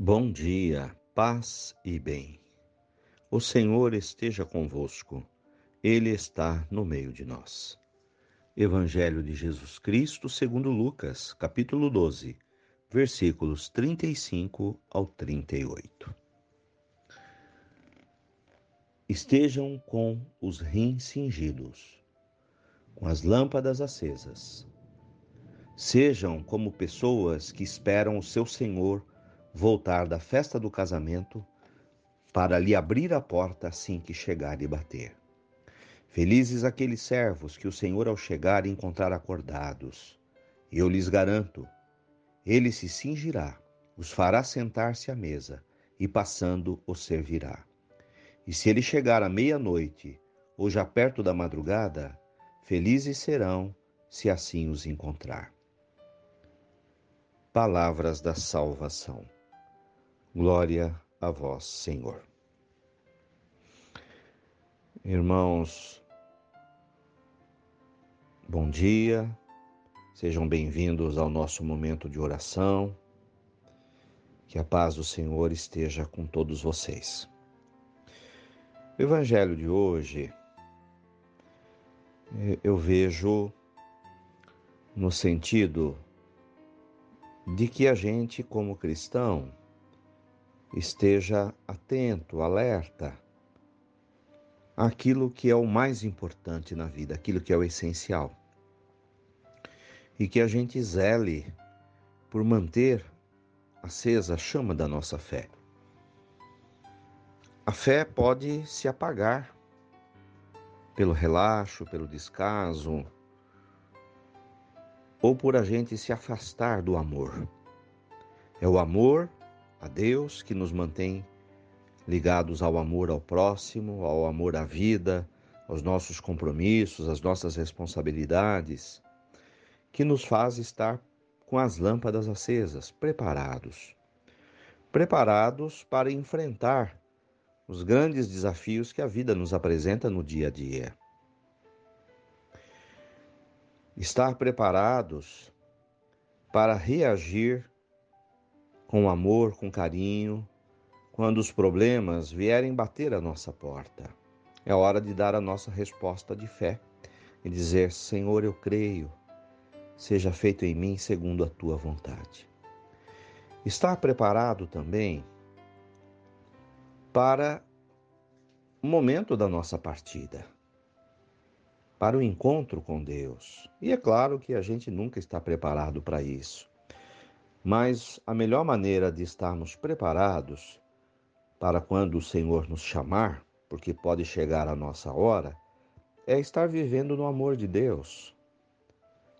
Bom dia, paz e bem. O Senhor esteja convosco, Ele está no meio de nós. Evangelho de Jesus Cristo, segundo Lucas, capítulo 12, versículos 35 ao 38. Estejam com os rins cingidos, com as lâmpadas acesas. Sejam como pessoas que esperam o seu Senhor voltar da festa do casamento para lhe abrir a porta assim que chegar e bater. Felizes aqueles servos que o Senhor, ao chegar, encontrar acordados. Eu lhes garanto, ele se cingirá, os fará sentar-se à mesa e, passando, os servirá. E se ele chegar à meia-noite ou já perto da madrugada, felizes serão se assim os encontrar. Palavras da salvação. Glória a vós, Senhor. Irmãos, bom dia, sejam bem-vindos ao nosso momento de oração. Que a paz do Senhor esteja com todos vocês. O Evangelho de hoje eu vejo no sentido de que a gente, como cristão, esteja atento, alerta àquilo que é o mais importante na vida, aquilo que é o essencial. E que a gente zele por manter acesa a chama da nossa fé. A fé pode se apagar pelo relaxo, pelo descaso, ou por a gente se afastar do amor. É o amor a Deus que nos mantém ligados ao amor ao próximo, ao amor à vida, aos nossos compromissos, às nossas responsabilidades, que nos faz estar com as lâmpadas acesas, preparados. Preparados para enfrentar os grandes desafios que a vida nos apresenta no dia a dia. Estar preparados para reagir com amor, com carinho, quando os problemas vierem bater a nossa porta. É hora de dar a nossa resposta de fé e dizer: Senhor, eu creio, seja feito em mim segundo a tua vontade. Estar preparado também para o momento da nossa partida, para o encontro com Deus. E é claro que a gente nunca está preparado para isso. Mas a melhor maneira de estarmos preparados para quando o Senhor nos chamar, porque pode chegar a nossa hora, é estar vivendo no amor de Deus.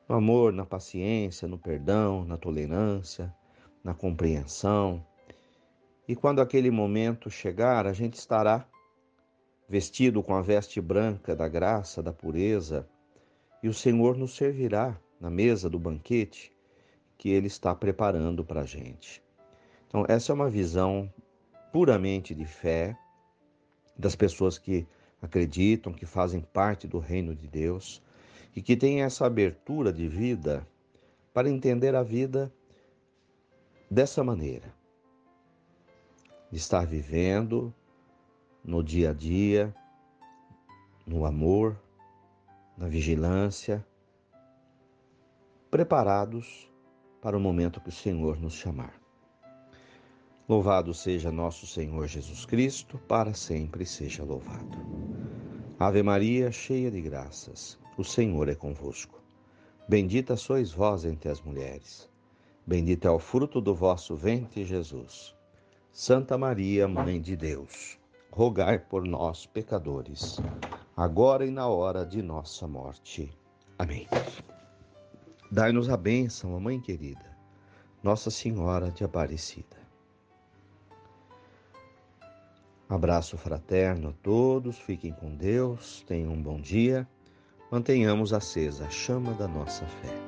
No amor, na paciência, no perdão, na tolerância, na compreensão. E quando aquele momento chegar, a gente estará vestido com a veste branca da graça, da pureza, e o Senhor nos servirá na mesa do banquete que Ele está preparando para a gente. Então, essa é uma visão puramente de fé das pessoas que acreditam, que fazem parte do reino de Deus e que têm essa abertura de vida para entender a vida dessa maneira, de estar vivendo no dia a dia, no amor, na vigilância, preparados para o momento que o Senhor nos chamar. Louvado seja nosso Senhor Jesus Cristo, para sempre seja louvado. Ave Maria, cheia de graças, o Senhor é convosco. Bendita sois vós entre as mulheres. Bendito é o fruto do vosso ventre, Jesus. Santa Maria, Mãe de Deus, rogai por nós, pecadores, agora e na hora de nossa morte. Amém. Dai-nos a bênção, Mãe querida, Nossa Senhora de Aparecida. Abraço fraterno a todos, fiquem com Deus, tenham um bom dia, mantenhamos acesa a chama da nossa fé.